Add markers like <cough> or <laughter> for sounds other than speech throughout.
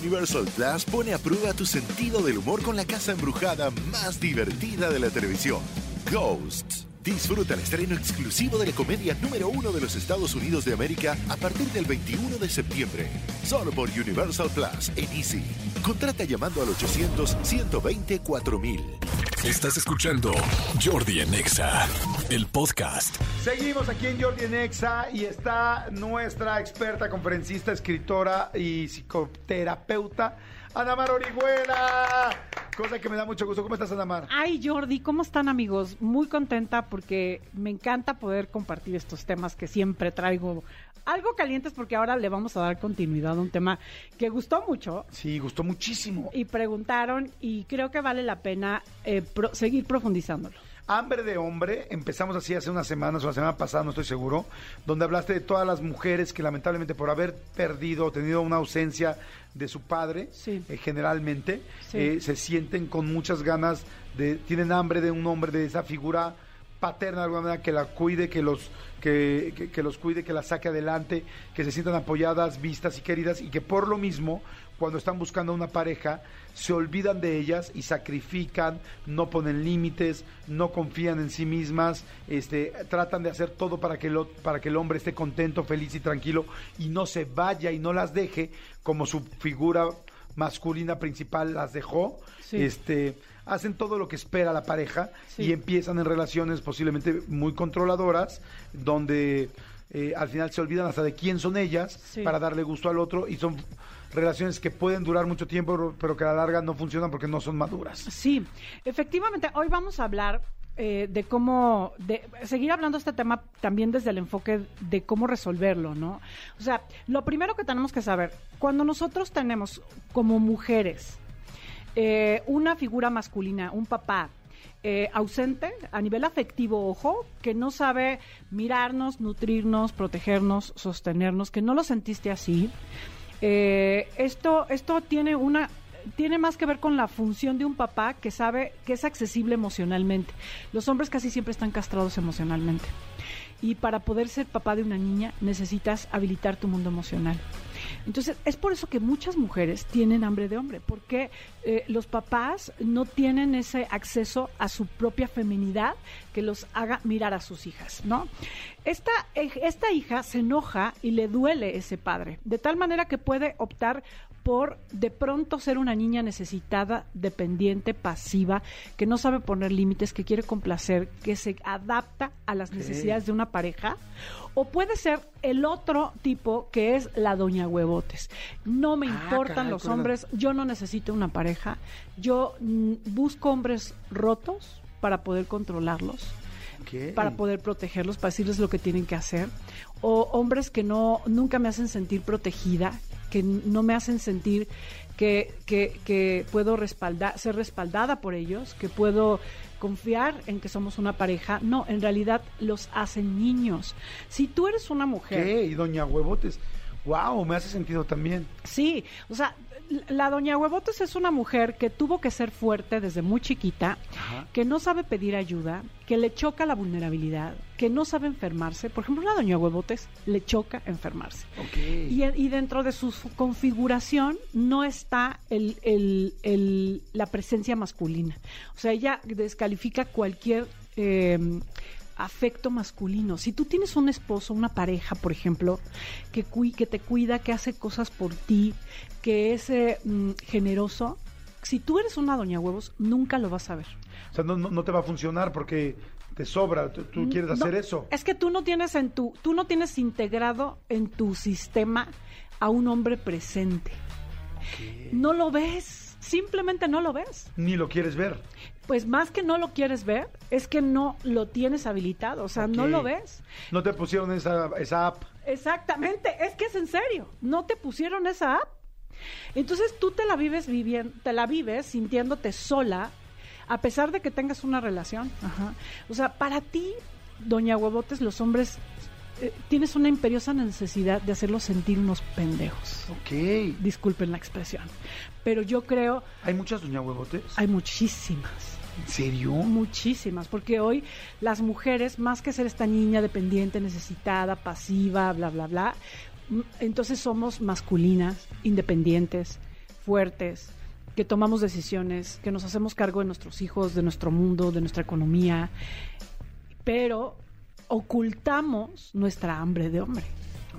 Universal Plus pone a prueba tu sentido del humor con la casa embrujada más divertida de la televisión, Ghosts. Disfruta el estreno exclusivo de la comedia número uno de los Estados Unidos de América a partir del 21 de septiembre. Solo por Universal Plus en Easy. Contrata llamando al 800-120-4000. Estás escuchando Jordi Anexa, el podcast. Seguimos aquí en Jordi Nexa y está nuestra experta, conferencista, escritora y psicoterapeuta, Anamar Orihuela. Cosa que me da mucho gusto. ¿Cómo estás, Anamar? Ay, Jordi, ¿cómo están amigos? Muy contenta porque me encanta poder compartir estos temas que siempre traigo algo calientes porque ahora le vamos a dar continuidad a un tema que gustó mucho. Sí, gustó muchísimo. Y preguntaron y creo que vale la pena eh, pro- seguir profundizándolo. Hambre de hombre, empezamos así hace unas semanas o la semana pasada, no estoy seguro, donde hablaste de todas las mujeres que lamentablemente por haber perdido o tenido una ausencia de su padre, Sí. eh, generalmente, Sí. eh, se sienten con muchas ganas de, tienen hambre de un hombre, de esa figura paterna de alguna manera que la cuide, que los que, que- que los cuide, que la saque adelante, que se sientan apoyadas, vistas y queridas y que por lo mismo cuando están buscando una pareja se olvidan de ellas y sacrifican, no ponen límites, no confían en sí mismas, este, tratan de hacer todo para que, lo- para que el hombre esté contento, feliz y tranquilo y no se vaya y no las deje como su figura masculina principal las dejó. Sí. Este, hacen todo lo que espera la pareja Sí. y empiezan en relaciones posiblemente muy controladoras, donde eh, al final se olvidan hasta de quién son ellas Sí. para darle gusto al otro y son relaciones que pueden durar mucho tiempo, pero que a la larga no funcionan porque no son maduras. Sí, efectivamente, hoy vamos a hablar eh, de cómo, de seguir hablando de este tema también desde el enfoque de cómo resolverlo, ¿no? O sea, lo primero que tenemos que saber, cuando nosotros tenemos como mujeres eh, una figura masculina, un papá, eh, ausente a nivel afectivo, ojo, que no sabe mirarnos, nutrirnos, protegernos, sostenernos, que no lo sentiste así. Eh, esto, esto tiene una tiene más que ver con la función de un papá que sabe que es accesible emocionalmente. Los hombres casi siempre están castrados emocionalmente. Y para poder ser papá de una niña necesitas habilitar tu mundo emocional. Entonces, es por eso que muchas mujeres tienen hambre de hombre, porque eh, los papás no tienen ese acceso a su propia feminidad que los haga mirar a sus hijas, ¿no? Esta, eh, esta hija se enoja y le duele ese padre, de tal manera que puede optar por de pronto ser una niña necesitada, dependiente, pasiva, que no sabe poner límites, que quiere complacer, que se adapta a las necesidades de una pareja, o puede ser el otro tipo que es la doña huevotes. No me Ah, importan caray, los ¿cuál es la- hombres, yo no necesito una pareja, yo mm, busco hombres rotos para poder controlarlos para poder protegerlos, para decirles lo que tienen que hacer, o hombres que no nunca me hacen sentir protegida, que no me hacen sentir que, que, que puedo respaldar, ser respaldada por ellos, que puedo confiar en que somos una pareja. No, en realidad los hacen niños. Si tú eres una mujer ¿Qué? Y Doña Huevotes. Wow, me hace sentido también. Sí, o sea, la doña Huevotes es una mujer que tuvo que ser fuerte desde muy chiquita, Ajá. que no sabe pedir ayuda, que le choca la vulnerabilidad, que no sabe enfermarse. Por ejemplo, la doña Huevotes le choca enfermarse. Y, y dentro de su configuración no está el, el- el- la presencia masculina. O sea, ella descalifica cualquier eh, afecto masculino. Si tú tienes un esposo, una pareja, por ejemplo, que, que te cuida, que hace cosas por ti, que es eh, mm, generoso, si tú eres una doña huevos, nunca lo vas a ver. O sea, no, no, no te va a funcionar porque te sobra. Tú, tú quieres hacer eso. Es que tú no tienes en tu, tú no tienes integrado en tu sistema a un hombre presente. No lo ves, simplemente no lo ves. Ni lo quieres ver. Pues más que no lo quieres ver, es que no lo tienes habilitado, o sea, no lo ves. No te pusieron esa, esa app. Exactamente, es que es en serio, no te pusieron esa app. Entonces tú te la vives viviendo, te la vives sintiéndote sola, a pesar de que tengas una relación. Ajá. O sea, para ti, doña Huevotes, los hombres eh, tienes una imperiosa necesidad de hacerlos sentir unos pendejos. Ok. Disculpen la expresión, pero yo creo ¿Hay muchas Doña Huevotes? hay muchísimas. ¿En serio? Muchísimas, porque hoy las mujeres, más que ser esta niña dependiente, necesitada, pasiva, bla, bla, bla, entonces somos masculinas, independientes, fuertes, que tomamos decisiones, que nos hacemos cargo de nuestros hijos, de nuestro mundo, de nuestra economía, pero ocultamos nuestra hambre de hombre.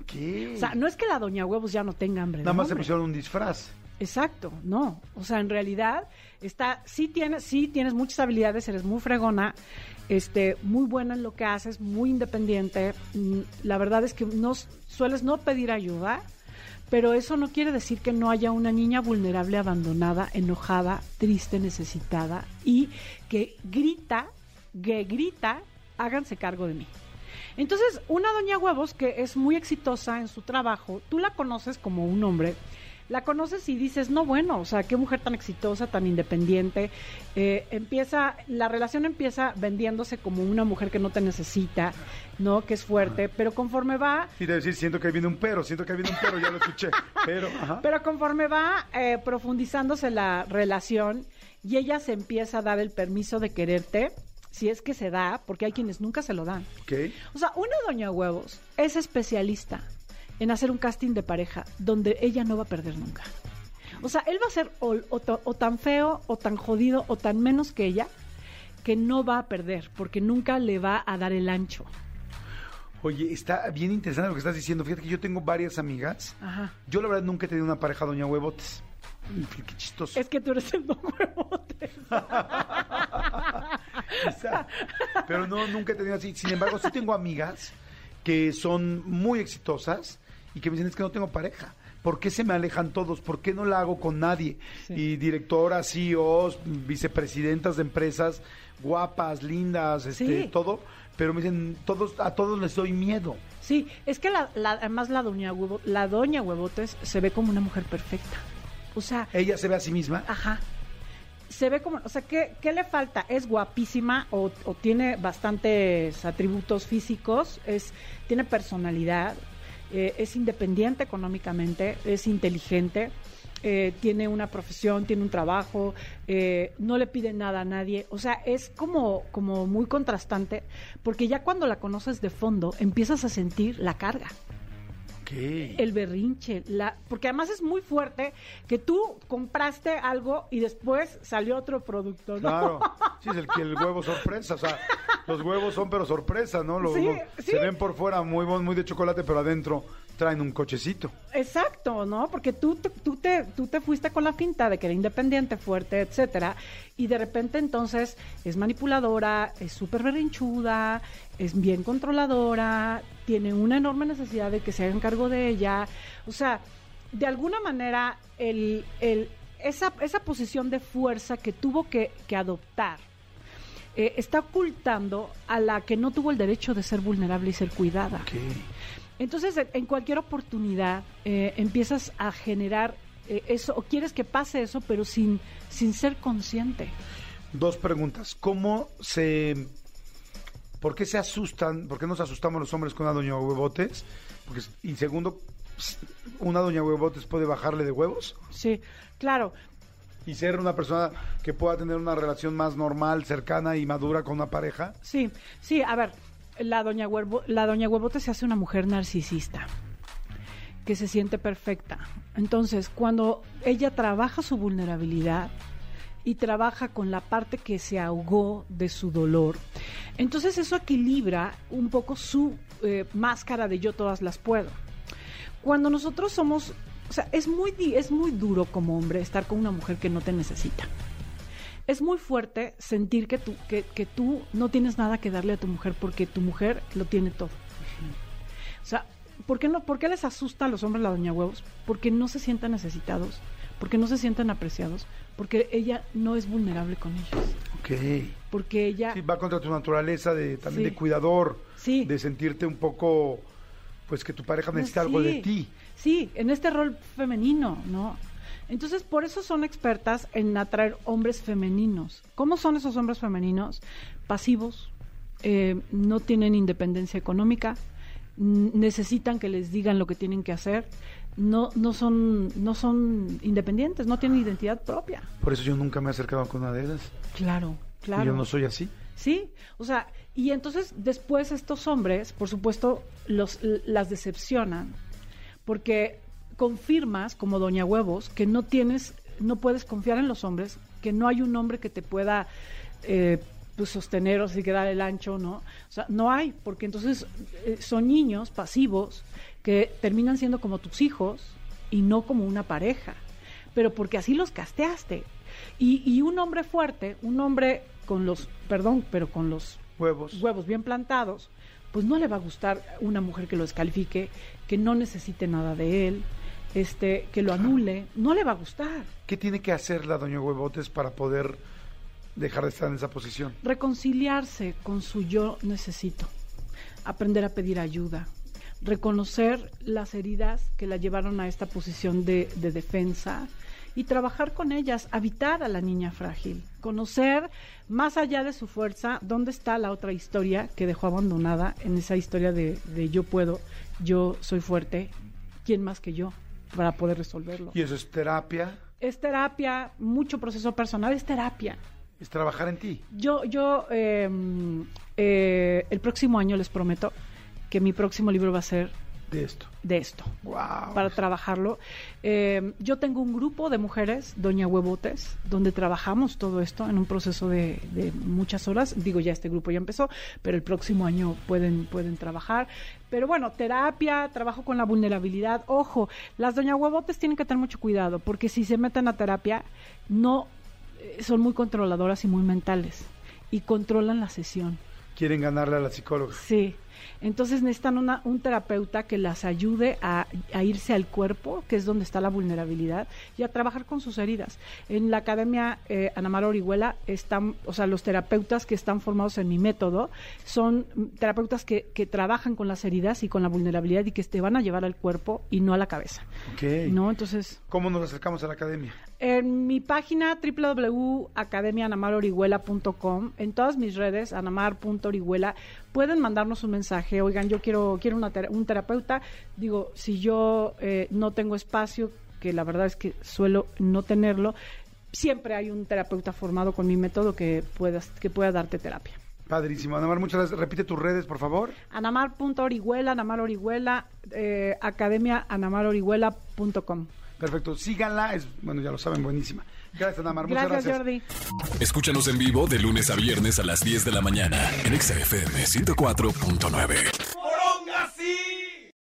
Ok. O sea, no es que la doña huevos ya no tenga hambre Nada de más se hombre. pusieron un disfraz. Exacto, no. O sea, en realidad está, sí tienes, sí tienes muchas habilidades, eres muy fregona, este, muy buena en lo que haces, muy independiente. Mm, La verdad es que no sueles no pedir ayuda, pero eso no quiere decir que no haya una niña vulnerable, abandonada, enojada, triste, necesitada y que grita, que grita, háganse cargo de mí. Entonces, una doña huevos que es muy exitosa en su trabajo, tú la conoces como un hombre, la conoces y dices, no, bueno, o sea, qué mujer tan exitosa, tan independiente. Eh, empieza, la relación empieza vendiéndose como una mujer que no te necesita, ¿no? Que es fuerte, pero conforme va, Y de decir, siento que ahí viene un perro, siento que ahí viene un perro, ya lo escuché. <laughs> Pero, ajá. pero conforme va eh, profundizándose la relación y ella se empieza a dar el permiso de quererte, si es que se da, porque hay quienes nunca se lo dan. Ok. O sea, una doña huevos es especialista en hacer un casting de pareja donde ella no va a perder nunca. O sea, él va a ser o, o ta- o tan feo, o tan jodido, o tan menos que ella, que no va a perder, porque nunca le va a dar el ancho. Oye, está bien interesante lo que estás diciendo. Fíjate que yo tengo varias amigas. Ajá. Yo la verdad nunca he tenido una pareja doña huevotes. Qué chistoso. Es que tú eres el don huevote. <laughs> Quizá. Pero no, nunca he tenido así. Sin embargo, sí tengo amigas que son muy exitosas y que me dicen es que no tengo pareja. ¿Por qué se me alejan todos? ¿Por qué no la hago con nadie? Sí. Y directoras, CEOs, vicepresidentas de empresas, guapas, lindas, este, Sí. todo. Pero me dicen, todos, a todos les doy miedo. Sí, es que la, la- además la doña, huevo, la doña huevotes se ve como una mujer perfecta. O sea, Ella se ve a sí misma. Ajá. Se ve como, o sea, ¿qué, qué le falta? Es guapísima o, tiene bastantes atributos físicos, es, tiene personalidad, eh, es independiente económicamente, es inteligente, eh, tiene una profesión, tiene un trabajo, eh, no le pide nada a nadie. O sea, es como, como muy contrastante, porque ya cuando la conoces de fondo, empiezas a sentir la carga El berrinche, la, porque además es muy fuerte que tú compraste algo y después salió otro producto, ¿no? Claro, <laughs> sí, es el que el huevo sorpresa, o sea, los huevos son pero sorpresa, ¿no? Los- Sí, los- sí. Se ven por fuera muy bon- muy de chocolate, pero adentro traen un cochecito. Exacto, ¿no? Porque tú, tú, te, tú te fuiste con la finta de que era independiente, fuerte, etcétera, y de repente entonces es manipuladora, es súper berrinchuda, es bien controladora, tiene una enorme necesidad de que se hagan cargo de ella. O sea, de alguna manera, el, el, esa, esa posición de fuerza que tuvo que, que adoptar eh, está ocultando a la que no tuvo el derecho de ser vulnerable y ser cuidada. Entonces, en- cualquier oportunidad eh, empiezas a generar eh, eso, o quieres que pase eso, pero sin, sin ser consciente. Dos preguntas. ¿Cómo se... ¿Por qué se asustan? ¿Por qué nos asustamos los hombres con una doña huevotes? Porque, y segundo, ¿una doña huevotes puede bajarle de huevos? Sí, claro. Y ser una persona que pueda tener una relación más normal, cercana y madura con una pareja. Sí, sí, a ver, la doña, Huervo- la doña Huevote se hace una mujer narcisista, que se siente perfecta. Entonces, cuando ella trabaja su vulnerabilidad y trabaja con la parte que se ahogó de su dolor, entonces eso equilibra un poco su eh, máscara de yo todas las puedo. Cuando nosotros somos, o sea, es muy, es muy duro como hombre estar con una mujer que no te necesita es muy fuerte sentir que tú, que, que tú no tienes nada que darle a tu mujer porque tu mujer lo tiene todo. O sea, ¿por qué, no, ¿por qué les asusta a los hombres la doña huevos? Porque no se sientan necesitados, porque no se sientan apreciados, porque ella no es vulnerable con ellos, Ok. porque ella... Sí, va contra tu naturaleza de también Sí. de cuidador, Sí. de sentirte un poco, pues que tu pareja necesita algo de ti. Sí, en este rol femenino, ¿no? Entonces, por eso son expertas en atraer hombres femeninos. ¿Cómo son esos hombres femeninos? Pasivos, eh, no tienen independencia económica, necesitan que les digan lo que tienen que hacer, no, no, son, no son independientes, no tienen identidad propia. Por eso yo nunca me he acercado con una de esas. Claro, claro. Y yo no soy así. Sí, o sea, y entonces después estos hombres, por supuesto, los, las decepcionan, porque confirmas como Doña Huevos que no tienes, no puedes confiar en los hombres, que no hay un hombre que te pueda eh, pues, sostener o así que dar el ancho, ¿no? O sea, no hay, porque entonces eh, son niños pasivos que terminan siendo como tus hijos y no como una pareja, pero porque así los casteaste. Y, y un hombre fuerte, un hombre con los, perdón, pero con los Huevos. huevos bien plantados, pues no le va a gustar una mujer que lo descalifique, que no necesite nada de él, este, que lo anule, no le va a gustar. ¿Qué tiene que hacer la doña Huevotes para poder dejar de estar en esa posición? Reconciliarse con su yo necesito, aprender a pedir ayuda, reconocer las heridas que la llevaron a esta posición de, de defensa y trabajar con ellas, habitar a la niña frágil, conocer más allá de su fuerza dónde está la otra historia que dejó abandonada en esa historia de, de yo puedo, yo soy fuerte, ¿quién más que yo para poder resolverlo? Y eso es terapia, Es terapia, mucho proceso personal, es terapia. es trabajar en ti. Yo, yo eh, eh, el próximo año les prometo que mi próximo libro va a ser De esto. de esto, Wow. para trabajarlo. Eh, yo tengo un grupo de mujeres, Doña Huevotes, donde trabajamos todo esto en un proceso de, de muchas horas. Digo, ya este grupo ya empezó, pero el próximo año pueden, pueden trabajar. Pero bueno, terapia, trabajo con la vulnerabilidad. Ojo, las Doña Huevotes tienen que tener mucho cuidado, porque si se meten a terapia, no eh, son muy controladoras y muy mentales y controlan la sesión. Quieren ganarle a la psicóloga. Sí. Entonces necesitan una, un terapeuta que las ayude a, a irse al cuerpo, que es donde está la vulnerabilidad, y a trabajar con sus heridas. En la Academia eh, Ana Mar Orihuela están, o sea, los terapeutas que están formados en mi método son terapeutas que, que trabajan con las heridas y con la vulnerabilidad y que te van a llevar al cuerpo y no a la cabeza. Ok. ¿No? Entonces, ¿Cómo nos acercamos a la academia? en mi página www.academianamarorihuela.com, en todas mis redes, anamar.orihuela, pueden mandarnos un mensaje, oigan, yo quiero, quiero una tera- un terapeuta, digo, si yo eh, no tengo espacio, que la verdad es que suelo no tenerlo, siempre hay un terapeuta formado con mi método que, puedas, que pueda darte terapia. Padrísimo. Ana Mar, muchas gracias. Repite tus redes, por favor. Anamar.orihuela, Anamar Orihuela, eh, academia anamarorihuela.com. Perfecto. Síganla. Es, bueno, ya lo saben, buenísima. Gracias, Ana Mar. Muchas Gracias, gracias. Jordi. Escúchanos en vivo de lunes a viernes a las 10 de la mañana en Exa FM 104.9.